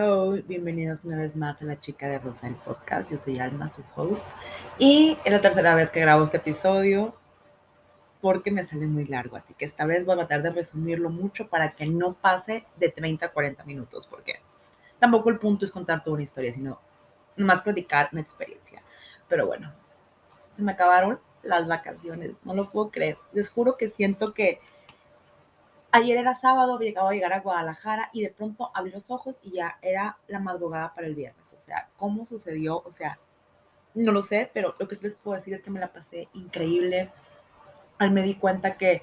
Hello, bienvenidos una vez más a La Chica de Rosa, el podcast. Yo soy Alma, su host. Y es la tercera vez que grabo este episodio porque me sale muy largo. Así que esta vez voy a tratar de resumirlo mucho para que no pase de 30 a 40 minutos, porque tampoco el punto es contar toda una historia, sino nomás platicar una experiencia. Pero bueno, se me acabaron las vacaciones, no lo puedo creer. Les juro que siento que Ayer era sábado, llegaba a llegar a Guadalajara y de pronto abrí los ojos y ya era la madrugada para el viernes. O sea, ¿cómo sucedió? O sea, no lo sé, pero lo que les puedo decir es que me la pasé increíble. Al me di cuenta que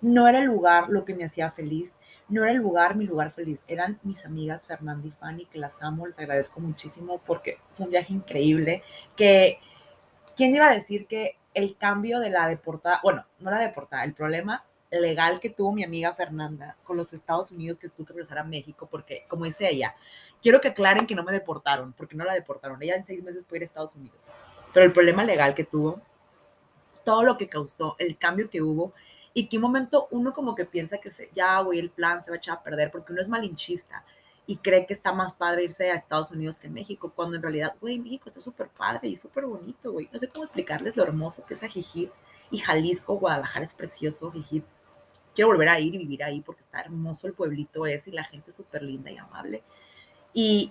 no era el lugar lo que me hacía feliz, no era el lugar mi lugar feliz, eran mis amigas Fernanda y Fanny, que las amo, les agradezco muchísimo porque fue un viaje increíble, que, ¿quién iba a decir que el cambio de la deportada, bueno, no la deportada, el problema legal que tuvo mi amiga Fernanda con los Estados Unidos que tuvo que regresar a México, porque como dice ella, quiero que aclaren que no me deportaron, porque no la deportaron. Ella en seis meses puede ir a Estados Unidos. Pero el problema legal que tuvo, todo lo que causó, el cambio que hubo, y que momento uno como que piensa que se, ya, güey, el plan se va a echar a perder, porque uno es malinchista y cree que está más padre irse a Estados Unidos que México, cuando en realidad, güey, México está súper padre y súper bonito, güey. No sé cómo explicarles lo hermoso que es Ajijit y Jalisco, Guadalajara es precioso, Ajijit quiero volver a ir y vivir ahí porque está hermoso el pueblito ese y la gente súper linda y amable. Y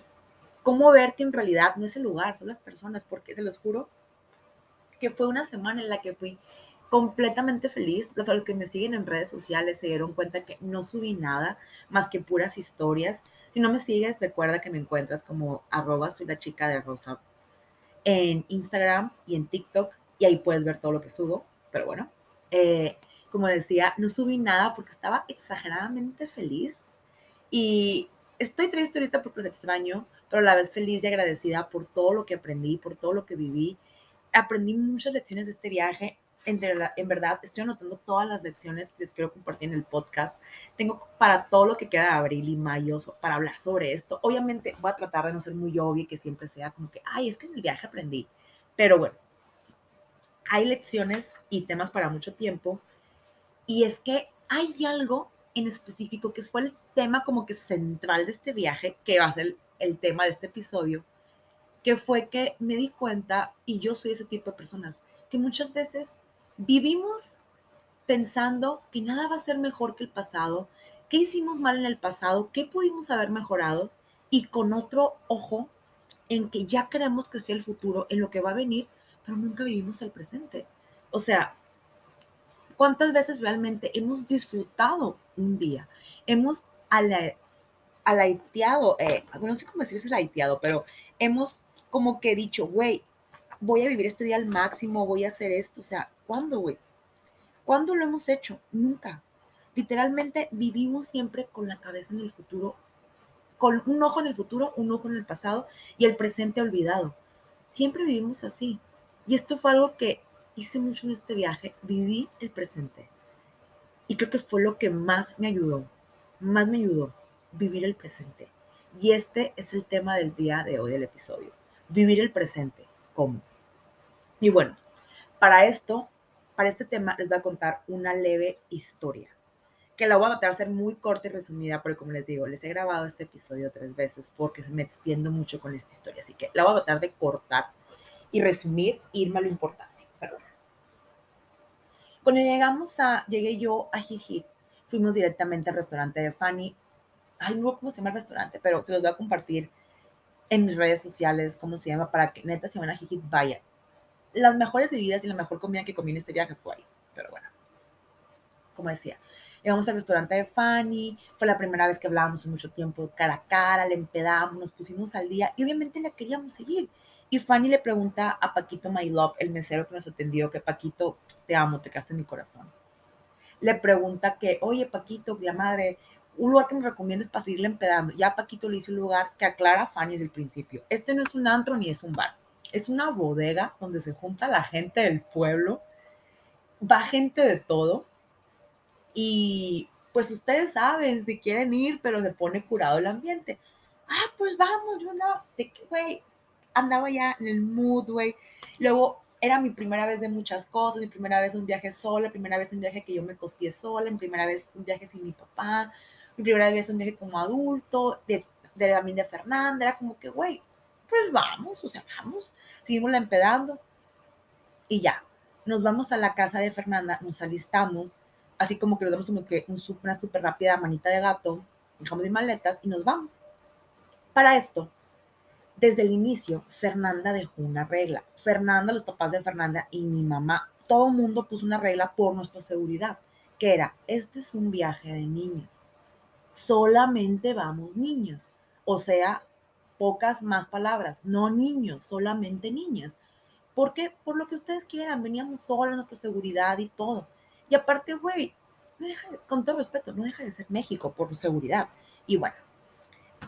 cómo ver que en realidad no es el lugar, son las personas, porque se los juro que fue una semana en la que fui completamente feliz. Los que me siguen en redes sociales se dieron cuenta que no subí nada más que puras historias. Si no me sigues, recuerda que me encuentras como arroba soy la chica de rosa en Instagram y en TikTok y ahí puedes ver todo lo que subo. Pero bueno, eh, como decía, no subí nada porque estaba exageradamente feliz y estoy triste ahorita porque los extraño, pero a la vez feliz y agradecida por todo lo que aprendí, por todo lo que viví. Aprendí muchas lecciones de este viaje. En verdad, en verdad, estoy anotando todas las lecciones que les quiero compartir en el podcast. Tengo para todo lo que queda de abril y mayo para hablar sobre esto. Obviamente voy a tratar de no ser muy obvio y que siempre sea como que, ay, es que en el viaje aprendí. Pero bueno, hay lecciones y temas para mucho tiempo y es que hay algo en específico que fue el tema como que central de este viaje, que va a ser el, tema de este episodio, que fue que me di cuenta, y yo soy ese tipo de personas, que muchas veces vivimos pensando que nada va a ser mejor que el pasado, qué hicimos mal en el pasado, qué pudimos haber mejorado, y con otro ojo en que ya queremos que sea el futuro, en lo que va a venir, pero nunca vivimos el presente. O sea, ¿Cuántas veces realmente hemos disfrutado un día? Hemos alaiteado, eh, no sé cómo decirse alaiteado, pero hemos como que dicho, güey, voy a vivir este día al máximo, voy a hacer esto. O sea, ¿cuándo, güey? ¿Cuándo lo hemos hecho? Nunca. Literalmente vivimos siempre con la cabeza en el futuro, con un ojo en el futuro, un ojo en el pasado y el presente olvidado. Siempre vivimos así. Y esto fue algo que hice mucho en este viaje, viví el presente. Y creo que fue lo que más me ayudó, más me ayudó, vivir el presente. Y este es el tema del día de hoy del episodio, vivir el presente. ¿Cómo? Y bueno, para esto, para este tema les voy a contar una leve historia, que la voy a tratar a ser muy corta y resumida, porque como les digo, les he grabado este episodio tres veces porque me extiendo mucho con esta historia, así que la voy a tratar de cortar y resumir, irme a lo importante. Cuando llegamos a, llegué yo a Jijit, fuimos directamente al restaurante de Fanny. Ay, no cómo se llama el restaurante, pero se los voy a compartir en mis redes sociales, cómo se llama, para que neta, si van a Jijit, vayan. Las mejores bebidas y la mejor comida que comí en este viaje fue ahí, pero bueno, como decía, llegamos al restaurante de Fanny, fue la primera vez que hablábamos en mucho tiempo cara a cara, le empedamos, nos pusimos al día y obviamente la queríamos seguir. Y Fanny le pregunta a Paquito My Love, el mesero que nos atendió, que Paquito, te amo, te quedaste en mi corazón. Le pregunta que, oye, Paquito, la madre, un lugar que me recomiendes para seguirle empedando. Ya Paquito le hizo un lugar que aclara a Fanny desde el principio. Este no es un antro ni es un bar. Es una bodega donde se junta la gente del pueblo. Va gente de todo. Y pues ustedes saben si quieren ir, pero se pone curado el ambiente. Ah, pues vamos, yo no, güey, andaba ya en el mood, güey. Luego era mi primera vez de muchas cosas, mi primera vez un viaje sola, primera vez un viaje que yo me costeé sola, mi primera vez un viaje sin mi papá. mi primera vez un viaje como adulto, de, de de Fernanda, era como que, güey, pues vamos, o sea, vamos, seguimos la empedando y ya, nos vamos a la casa de Fernanda, nos alistamos, así como que nos damos como que un, una súper rápida manita de gato, dejamos mis maletas y nos vamos. Para esto, desde el inicio, Fernanda dejó una regla. Fernanda, los papás de Fernanda y mi mamá, todo el mundo puso una regla por nuestra seguridad, que era, este es un viaje de niñas. Solamente vamos niñas. O sea, pocas más palabras, no niños, solamente niñas. Porque por lo que ustedes quieran, veníamos solas, nuestra seguridad y todo. Y aparte, güey, con todo respeto, no deja de ser México por seguridad. Y bueno,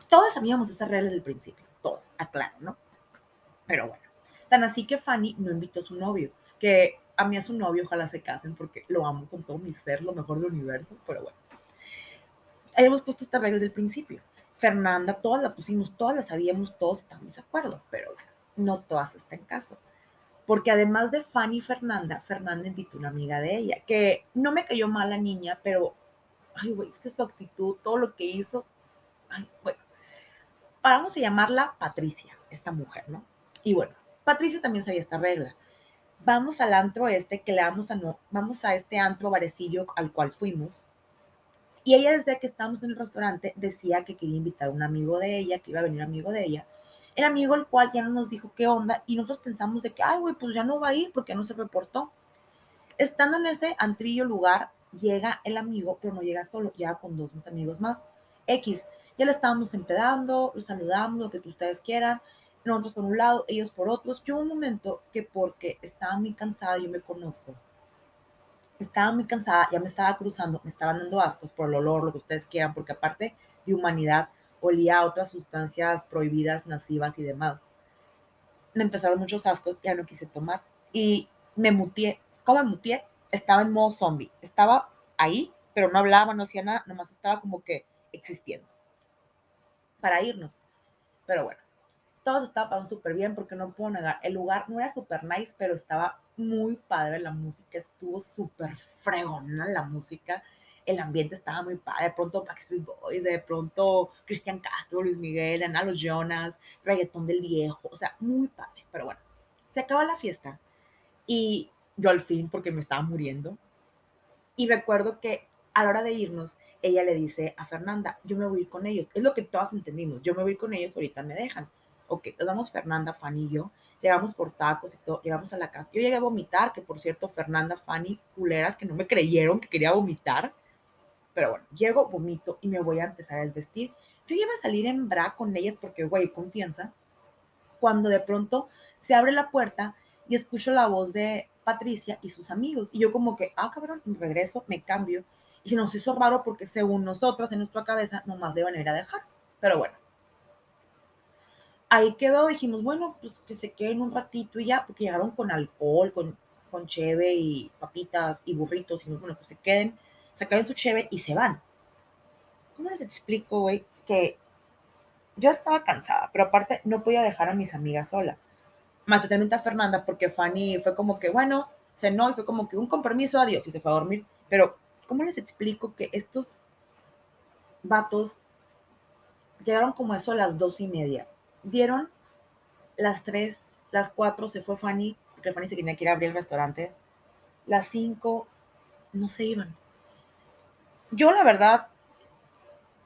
todas sabíamos esas reglas desde el principio todas, aclaro, ¿no? Pero bueno, tan así que Fanny no invitó a su novio, que a mí a su novio ojalá se casen porque lo amo con todo mi ser, lo mejor del universo, pero bueno. Habíamos puesto esta regla desde el principio. Fernanda, todas la pusimos, todas la sabíamos, todos estamos de acuerdo, pero bueno, no todas están en caso. Porque además de Fanny Fernanda, Fernanda invitó a una amiga de ella, que no me cayó mal la niña, pero, ay, güey, es que su actitud, todo lo que hizo, ay, bueno, vamos a llamarla Patricia, esta mujer, ¿no? Y bueno, Patricia también sabía esta regla. Vamos al antro este que le vamos a no, vamos a este antro barecillo al cual fuimos. Y ella desde que estábamos en el restaurante decía que quería invitar a un amigo de ella, que iba a venir un amigo de ella. El amigo el cual ya no nos dijo qué onda y nosotros pensamos de que, ay, güey, pues ya no va a ir porque no se reportó. Estando en ese antrillo lugar, llega el amigo, pero no llega solo, llega con dos mis amigos más. X, ya le estábamos empedando, los saludamos, lo que ustedes quieran, nosotros por un lado, ellos por otros. Yo un momento que porque estaba muy cansada, yo me conozco, estaba muy cansada, ya me estaba cruzando, me estaban dando ascos por el olor, lo que ustedes quieran, porque aparte de humanidad, olía a otras sustancias prohibidas, nocivas y demás. Me empezaron muchos ascos, ya no quise tomar. Y me mutié. ¿Cómo me mutié? Estaba en modo zombie. Estaba ahí, pero no hablaba, no hacía nada, nomás estaba como que existiendo para irnos. Pero bueno, todo se estaba pasando súper bien porque no puedo negar, el lugar no era súper nice, pero estaba muy padre la música, estuvo súper fregona la música, el ambiente estaba muy padre, de pronto Backstreet Boys, de pronto Cristian Castro, Luis Miguel, Ana Los Jonas, reggaetón del viejo, o sea, muy padre, pero bueno, se acaba la fiesta y yo al fin, porque me estaba muriendo, y recuerdo que a la hora de irnos, ella le dice a Fernanda, yo me voy a ir con ellos. Es lo que todas entendimos, yo me voy a ir con ellos, ahorita me dejan. Ok, nos vamos Fernanda, Fanny y yo, llegamos por tacos y todo, llegamos a la casa. Yo llegué a vomitar, que por cierto, Fernanda, Fanny, culeras, que no me creyeron que quería vomitar. Pero bueno, llego, vomito y me voy a empezar a desvestir. Yo iba a salir en bra con ellas porque, güey, confianza. Cuando de pronto se abre la puerta y escucho la voz de Patricia y sus amigos. Y yo como que, ah, cabrón, regreso, me cambio y se nos hizo raro porque según nosotros, en nuestra cabeza, nomás le ir a dejar. Pero bueno. Ahí quedó, dijimos, bueno, pues que se queden un ratito y ya, porque llegaron con alcohol, con, con cheve y papitas y burritos, y bueno, pues se queden, sacaron su cheve y se van. ¿Cómo les explico, güey? Que yo estaba cansada, pero aparte no podía dejar a mis amigas sola. Más especialmente a Fernanda, porque Fanny fue como que, bueno, se no, y fue como que un compromiso, adiós, y se fue a dormir. Pero ¿cómo les explico que estos vatos llegaron como eso a las dos y media? Dieron las tres, las cuatro, se fue Fanny, porque Fanny se tenía que ir a abrir el restaurante. Las cinco, no se iban. Yo, la verdad,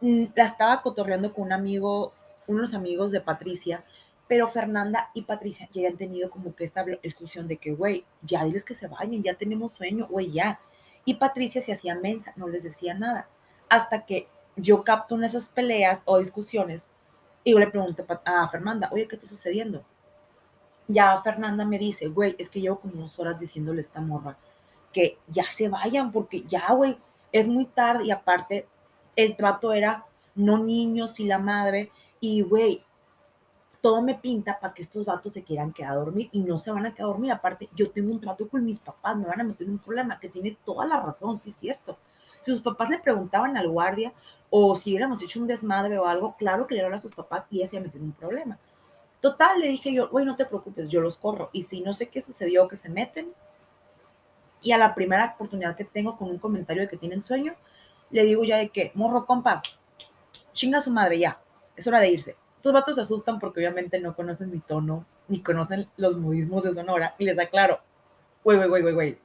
mm, la estaba cotorreando con un amigo, unos amigos de Patricia, pero Fernanda y Patricia ya habían tenido como que esta discusión de que, güey, ya diles que se vayan, ya tenemos sueño, güey, ya. Y Patricia se hacía mensa, no les decía nada. Hasta que yo capto en esas peleas o discusiones y yo le pregunto a Fernanda, oye, ¿qué está sucediendo? Ya Fernanda me dice, güey, es que llevo como dos horas diciéndole a esta morra que ya se vayan porque ya, güey, es muy tarde y aparte el trato era no niños y la madre y, güey, todo me pinta para que estos vatos se quieran quedar a dormir y no se van a quedar a dormir. Aparte, yo tengo un trato con mis papás, me van a meter en un problema que tiene toda la razón, sí es cierto. Si sus papás le preguntaban al guardia o si hubiéramos hecho un desmadre o algo, claro que le a sus papás y ella se iba meter en un problema. Total, le dije yo, güey, no te preocupes, yo los corro. Y si no sé qué sucedió, que se meten. Y a la primera oportunidad que tengo con un comentario de que tienen sueño, le digo ya de que, morro, compa, chinga su madre ya, es hora de irse. Tus vatos se asustan porque obviamente no conocen mi tono, ni conocen los modismos de Sonora, y les aclaro, güey, güey, güey, güey, güey,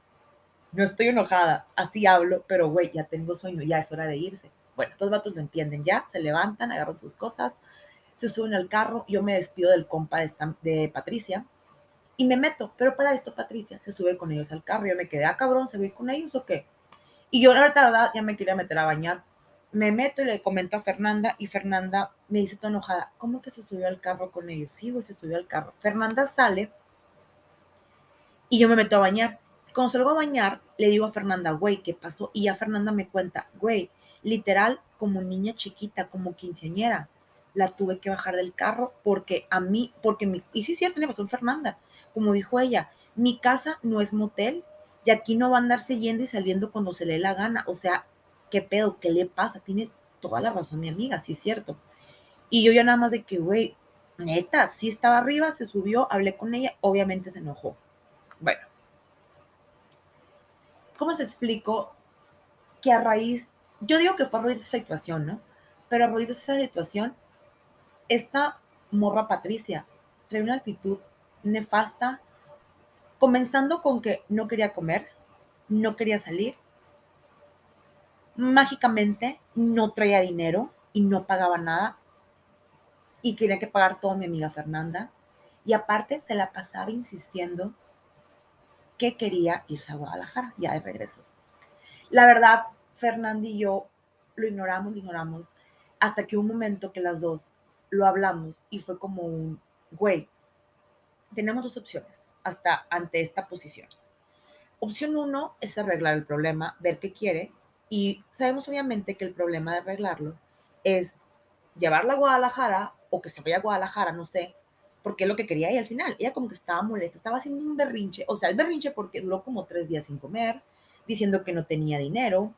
no estoy enojada, así hablo, pero güey, ya tengo sueño, ya es hora de irse. Bueno, estos vatos lo entienden ya, se levantan, agarran sus cosas, se suben al carro, yo me despido del compa de, de Patricia y me meto, pero para esto Patricia se sube con ellos al carro, yo me quedé, ah, cabrón, ¿se con ellos o qué? Y yo la verdad ya me quería meter a bañar. Me meto y le comento a Fernanda y Fernanda me dice toda enojada, ¿cómo que se subió al carro con ellos? Sí, se subió al carro. Fernanda sale y yo me meto a bañar. Cuando salgo a bañar, le digo a Fernanda, güey, ¿qué pasó? Y ya Fernanda me cuenta, güey, literal, como niña chiquita, como quinceañera, la tuve que bajar del carro porque a mí, porque mi, y sí, cierto, tiene razón Fernanda, como dijo ella, mi casa no es motel y aquí no va a andarse yendo y saliendo cuando se le dé la gana. O sea, ¿qué pedo? ¿Qué le pasa? Tiene toda la razón mi amiga, sí es cierto. Y yo ya nada más de que, güey, neta, sí estaba arriba, se subió, hablé con ella, obviamente se enojó. Bueno, ¿cómo se explico que a raíz, yo digo que fue a raíz de esa situación, ¿no? Pero a raíz de esa situación, esta morra Patricia trae una actitud nefasta, comenzando con que no quería comer, no quería salir, mágicamente no traía dinero y no pagaba nada y quería que pagar todo mi amiga Fernanda y aparte se la pasaba insistiendo que quería irse a Guadalajara ya de regreso. La verdad, Fernanda y yo lo ignoramos, lo ignoramos, hasta que un momento que las dos lo hablamos y fue como un, güey, tenemos dos opciones hasta ante esta posición. Opción uno es arreglar el problema, ver qué quiere y sabemos obviamente que el problema de arreglarlo es llevarla a Guadalajara o que se vaya a Guadalajara, no sé, porque es lo que quería ella al final. Ella como que estaba molesta, estaba haciendo un berrinche, o sea, el berrinche porque duró como tres días sin comer, diciendo que no tenía dinero,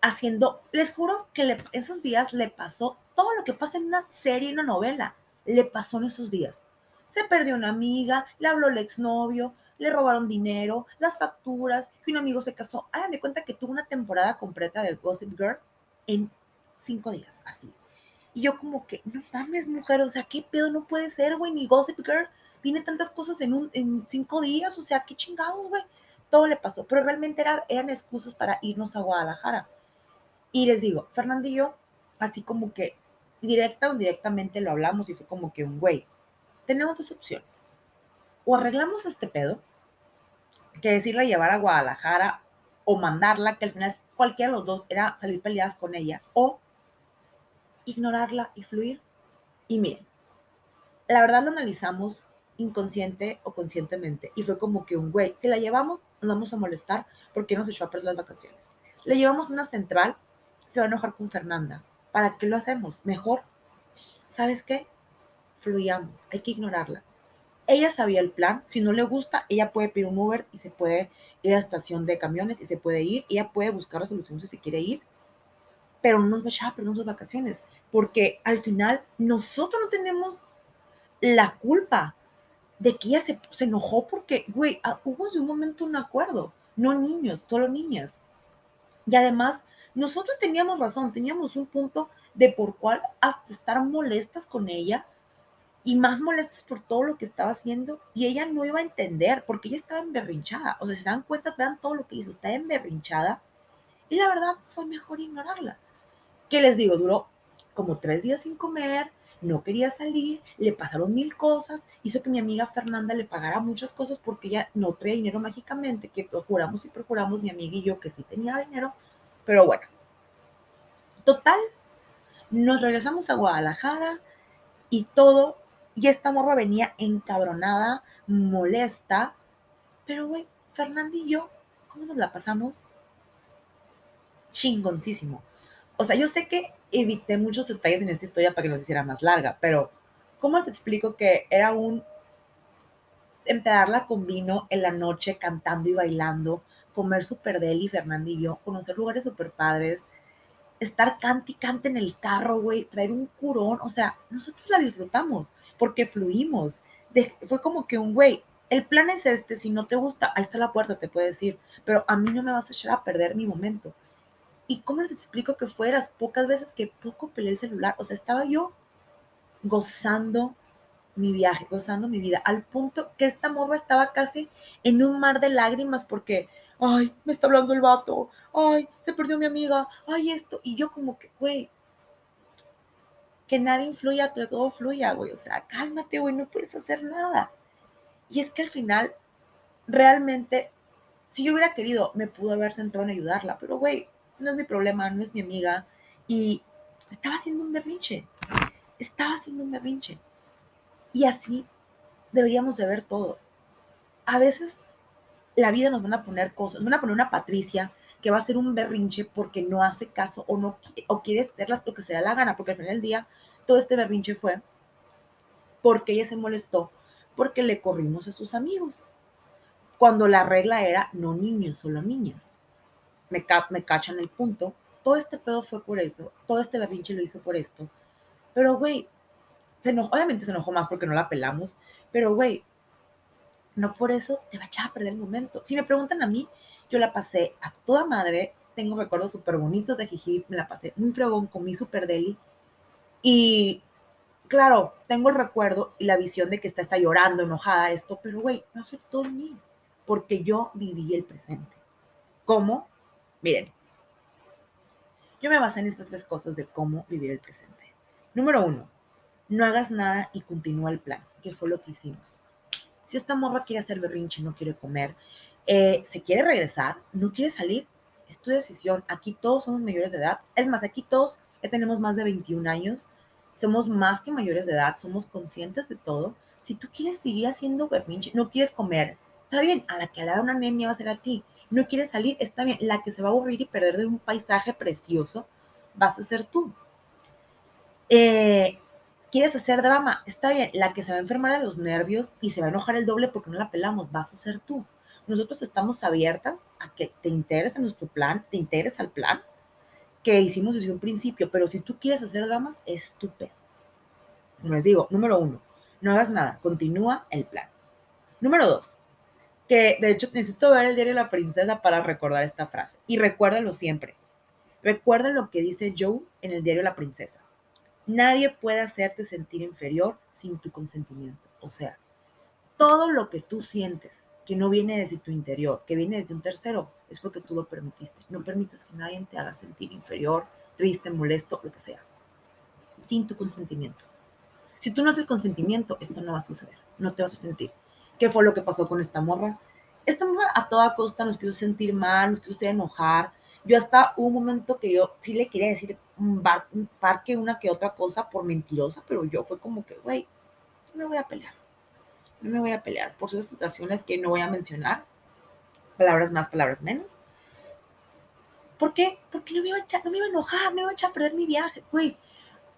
haciendo, les juro que esos días le pasó todo lo que pasa en una serie, en una novela, le pasó en esos días. Se perdió una amiga, le habló el exnovio, le robaron dinero, las facturas, que un amigo se casó. Hagan de cuenta que tuvo una temporada completa de Gossip Girl en cinco días, así. Y yo como que, no mames, mujer, o sea, ¿qué pedo no puede ser, güey? Ni Gossip Girl tiene tantas cosas en, un, en cinco días, o sea, qué chingados, güey. Todo le pasó, pero realmente eran excusas para irnos a Guadalajara. Y les digo, Fernandillo, así como que directa o indirectamente lo hablamos y fue como que un güey, tenemos dos opciones. O arreglamos este pedo, que decirle llevar a Guadalajara o mandarla, que al final cualquiera de los dos era salir peleadas con ella, o ignorarla y fluir. Y miren, la verdad lo analizamos inconsciente o conscientemente y fue como que un güey, si la llevamos, nos vamos a molestar porque nos echó a perder las vacaciones. Le llevamos una central, se va a enojar con Fernanda. ¿Para qué lo hacemos? Mejor, ¿sabes qué? Fluyamos, hay que ignorarla. Ella sabía el plan, si no le gusta, ella puede pedir un Uber y se puede ir a la estación de camiones y se puede ir, ella puede buscar la solución si se quiere ir, pero no nos va a perder sus vacaciones porque al final nosotros no tenemos la culpa de que ella se, se enojó porque, güey, ah, hubo de un momento un acuerdo, no niños, solo niñas. Y además, nosotros teníamos razón, teníamos un punto de por cual hasta estar molestas con ella y más molestas por todo lo que estaba haciendo y ella no iba a entender porque ella estaba emberrinchada. O sea, si se dan cuenta, vean todo lo que hizo, está emberrinchada y la verdad fue mejor ignorarla. ¿Qué les digo? Duró como tres días sin comer, no quería salir, le pasaron mil cosas, hizo que mi amiga Fernanda le pagara muchas cosas porque ella no traía dinero mágicamente, que procuramos y procuramos mi amiga y yo que sí tenía dinero, pero bueno. Total, nos regresamos a Guadalajara y todo, y esta morra venía encabronada, molesta, pero güey, Fernanda y yo, ¿cómo nos la pasamos? Chingoncísimo. O sea, yo sé que evité muchos detalles en esta historia para que nos hiciera más larga, pero ¿cómo te explico que era un empedarla con vino en la noche cantando y bailando, comer súper deli, Fernandillo, conocer lugares súper padres, estar cante y cante en el carro, güey, traer un curón, o sea, nosotros la disfrutamos porque fluimos. fue como que un güey, el plan es este, si no te gusta, ahí está la puerta, te puede decir, pero a mí no me vas a echar a perder mi momento. ¿Y cómo les explico que fueras pocas veces que poco peleé el celular? O sea, estaba yo gozando mi viaje, gozando mi vida, al punto que esta morra estaba casi en un mar de lágrimas porque, ay, me está hablando el vato, ay, se perdió mi amiga, ay, esto, y yo como que, güey, que nada influya, todo fluya, güey, o sea, cálmate, güey, no puedes hacer nada. Y es que al final, realmente, si yo hubiera querido, me pudo haber sentado en ayudarla, pero güey, no es mi problema, no es mi amiga. Y estaba haciendo un berrinche, estaba haciendo un berrinche. Y así deberíamos de ver todo. A veces la vida nos van a poner cosas, nos van a poner una Patricia que va a hacer un berrinche porque no hace caso o no o quiere hacer lo que se da la gana, porque al final del día todo este berrinche fue porque ella se molestó porque le corrimos a sus amigos. Cuando la regla era no niños, solo niñas. Me, me cachan el punto. Todo este pedo fue por eso. Todo este berrinche lo hizo por esto. Pero, güey, obviamente se enojó más porque no la pelamos. Pero, güey, no por eso te va a perder el momento. Si me preguntan a mí, yo la pasé a toda madre. Tengo recuerdos súper bonitos de Jiji. Me la pasé muy fregón, comí súper deli. Y claro, tengo el recuerdo y la visión de que está, está llorando, enojada, esto, pero güey, no afectó en mí, porque yo viví el presente. ¿Cómo? Miren, yo me basé en estas tres cosas de cómo vivir el presente. Número uno, no hagas nada y continúa el plan, que fue lo que hicimos. Si esta morra quiere hacer berrinche, no quiere comer, eh, se quiere regresar, no quiere salir, es tu decisión. Aquí todos somos mayores de edad. Es más, aquí todos ya tenemos más de 21 años somos más que mayores de edad, somos conscientes de todo. Si tú quieres seguir haciendo berrinche, no quieres comer, está bien, a la que le da una anemia va a ser a ti. No quieres salir, está bien, la que se va a aburrir y perder de un paisaje precioso vas a ser tú. Eh, quieres hacer drama, está bien, la que se va a enfermar de los nervios y se va a enojar el doble porque no la pelamos, vas a ser tú. Nosotros estamos abiertas a que te integres en nuestro plan, te integres al plan que hicimos desde un principio, pero si tú quieres hacer dramas, estúpido. Les digo, número uno, no hagas nada, continúa el plan. Número dos, que de hecho necesito ver el diario de la princesa para recordar esta frase. Y recuérdalo siempre. Recuerda lo que dice Joe en el diario de la princesa. Nadie puede hacerte sentir inferior sin tu consentimiento. O sea, todo lo que tú sientes que no viene desde tu interior, que viene desde un tercero, es porque tú lo permitiste. No permitas que nadie te haga sentir inferior, triste, molesto, lo que sea, sin tu consentimiento. Si tú no haces el consentimiento, esto no va a suceder, no te vas a sentir. ¿Qué fue lo que pasó con esta morra? Esta morra a toda costa nos quiso sentir mal, nos quiso hacer enojar. Yo hasta un momento que yo sí le quería decir un, bar, un parque, una que otra cosa por mentirosa, pero yo fue como que, güey, me voy a pelear. No me voy a pelear por esas situaciones que no voy a mencionar, palabras más, palabras menos. ¿Por qué? Porque no me iba a, echar, no me iba a enojar, no me iba a echar a perder mi viaje, güey.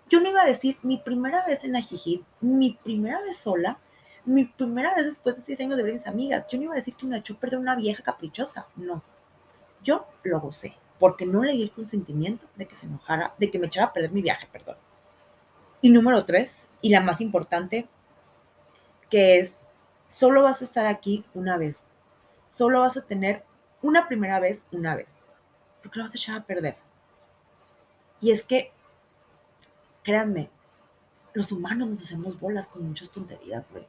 Yo no iba a decir mi primera vez en la Jijit, mi primera vez sola, mi primera vez después de seis años de ver mis amigas. Yo no iba a decir que me echó a perder una vieja caprichosa, no. Yo lo gocé, porque no le di el consentimiento de que se enojara, de que me echara a perder mi viaje, perdón. Y número tres, y la más importante, que es, solo vas a estar aquí una vez solo vas a tener una primera vez, una vez, porque lo vas a echar a perder. Y es que, créanme, los humanos nos hacemos bolas con muchas tonterías, güey.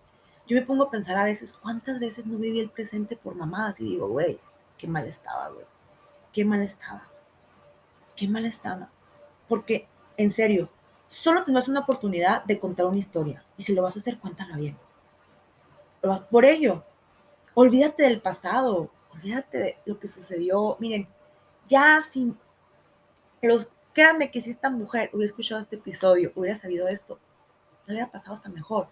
Yo me pongo a pensar a veces cuántas veces no viví el presente por mamadas y digo, güey, qué mal estaba, güey. Qué mal estaba. Qué mal estaba. Porque, en serio, solo tendrás una oportunidad de contar una historia. Y si lo vas a hacer, cuéntala bien. Por ello, olvídate del pasado, olvídate de lo que sucedió. Miren, ya sin los, créanme que si esta mujer hubiera escuchado este episodio, hubiera sabido esto, no hubiera pasado hasta mejor.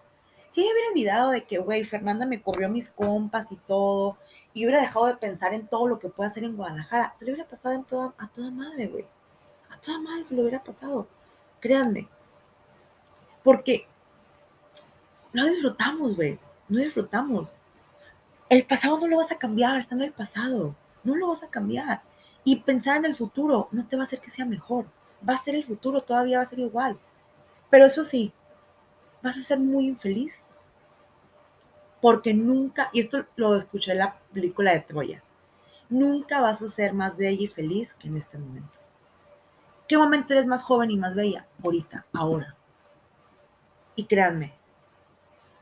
Si ella hubiera olvidado de que, güey, Fernanda me corrió mis compas y todo, y hubiera dejado de pensar en todo lo que puede hacer en Guadalajara, se le hubiera pasado en toda, a toda madre, güey. A toda madre se le hubiera pasado. Créanme. Porque no disfrutamos, güey. No disfrutamos. El pasado no lo vas a cambiar, está en el pasado. No lo vas a cambiar. Y pensar en el futuro no te va a hacer que sea mejor. Va a ser el futuro, todavía va a ser igual. Pero eso sí, vas a ser muy infeliz. Porque nunca, y esto lo escuché en la película de Troya, nunca vas a ser más bella y feliz que en este momento. ¿Qué momento eres más joven y más bella? Ahorita, ahora. Y créanme,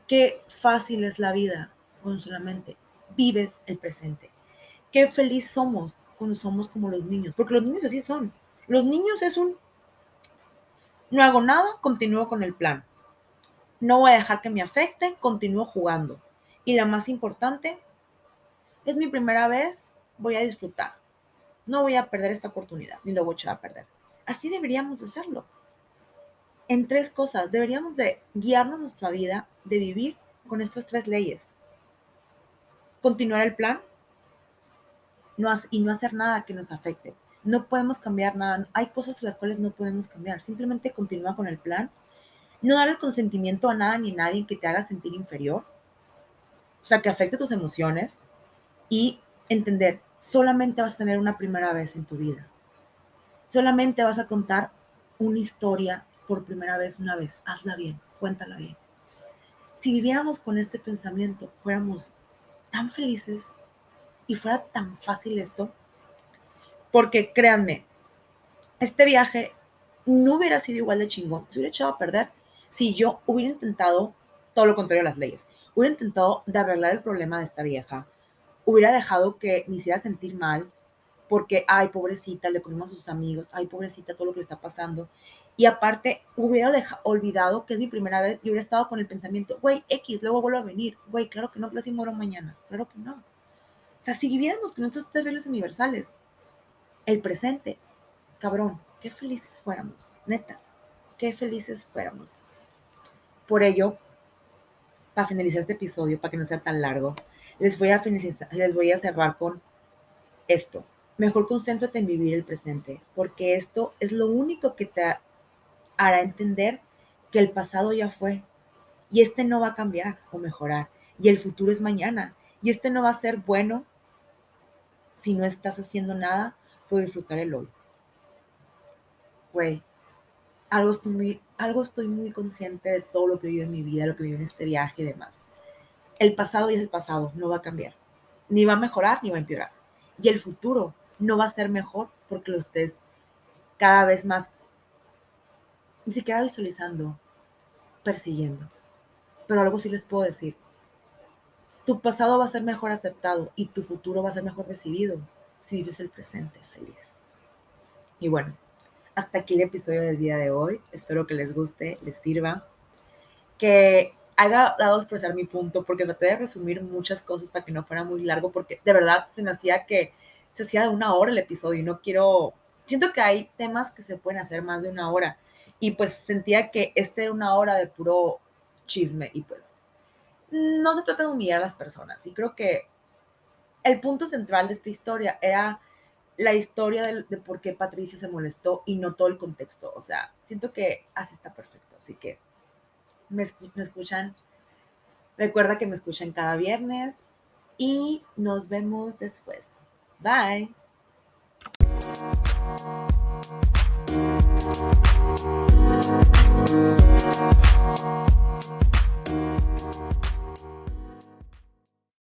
qué fácil es la vida cuando solamente vives el presente. Qué feliz somos cuando somos como los niños, porque los niños así son. Los niños es un, no hago nada, continúo con el plan. No voy a dejar que me afecte, continúo jugando. Y la más importante, es mi primera vez, voy a disfrutar. No voy a perder esta oportunidad, ni lo voy a echar a perder. Así deberíamos hacerlo en tres cosas. Deberíamos de guiarnos nuestra vida, de vivir con estas tres leyes. Continuar el plan no y no hacer nada que nos afecte. No podemos cambiar nada. Hay cosas las cuales no podemos cambiar. Simplemente continuar con el plan. No dar el consentimiento a nada ni a nadie que te haga sentir inferior. O sea, que afecte tus emociones. Y entender, solamente vas a tener una primera vez en tu vida. Solamente vas a contar una historia por primera vez una vez, hazla bien, cuéntala bien. Si viviéramos con este pensamiento, fuéramos tan felices y fuera tan fácil esto, porque créanme, este viaje no hubiera sido igual de chingón, se hubiera echado a perder si yo hubiera intentado todo lo contrario a las leyes. Hubiera intentado de arreglar el problema de esta vieja, hubiera dejado que me hiciera sentir mal, porque, ay, pobrecita, le comimos a sus amigos, ay, pobrecita, todo lo que le está pasando. Y aparte, hubiera olvidado que es mi primera vez y hubiera estado con el pensamiento, güey, X, luego vuelvo a venir. Güey, claro que no, que si muero mañana. Claro que no. O sea, si viviéramos con estos tres reglas universales, el presente, cabrón, qué felices fuéramos, neta, qué felices fuéramos. Por ello, para finalizar este episodio, para que no sea tan largo, les voy a, finalizar, les voy a cerrar con esto. Mejor concéntrate en vivir el presente, porque esto es lo único que te hará entender que el pasado ya fue y este no va a cambiar o mejorar y el futuro es mañana y este no va a ser bueno si no estás haciendo nada por disfrutar el hoy. Güey, algo estoy, muy, algo estoy muy consciente de todo lo que vivo en mi vida, lo que vivo en este viaje y demás. El pasado es el pasado, no va a cambiar. Ni va a mejorar ni va a empeorar. Y el futuro no va a ser mejor porque lo estés cada vez más ni siquiera visualizando, persiguiendo. Pero algo sí les puedo decir. Tu pasado va a ser mejor aceptado y tu futuro va a ser mejor recibido si vives el presente feliz. Y bueno, hasta aquí el episodio del día de hoy. Espero que les guste, les sirva, que haya dado expresar mi punto, porque traté de resumir muchas cosas para que no fuera muy largo, porque de verdad se me hacía que se hacía de una hora el episodio y no quiero, siento que hay temas que se pueden hacer más de una hora. Y pues sentía que este era una hora de puro chisme y pues no se trata de humillar a las personas. Y creo que el punto central de esta historia era la historia de, por qué Patricia se molestó y no todo el contexto. O sea, siento que así está perfecto. Así que me, escuchan. Recuerda que me escuchan cada viernes y nos vemos después. Bye.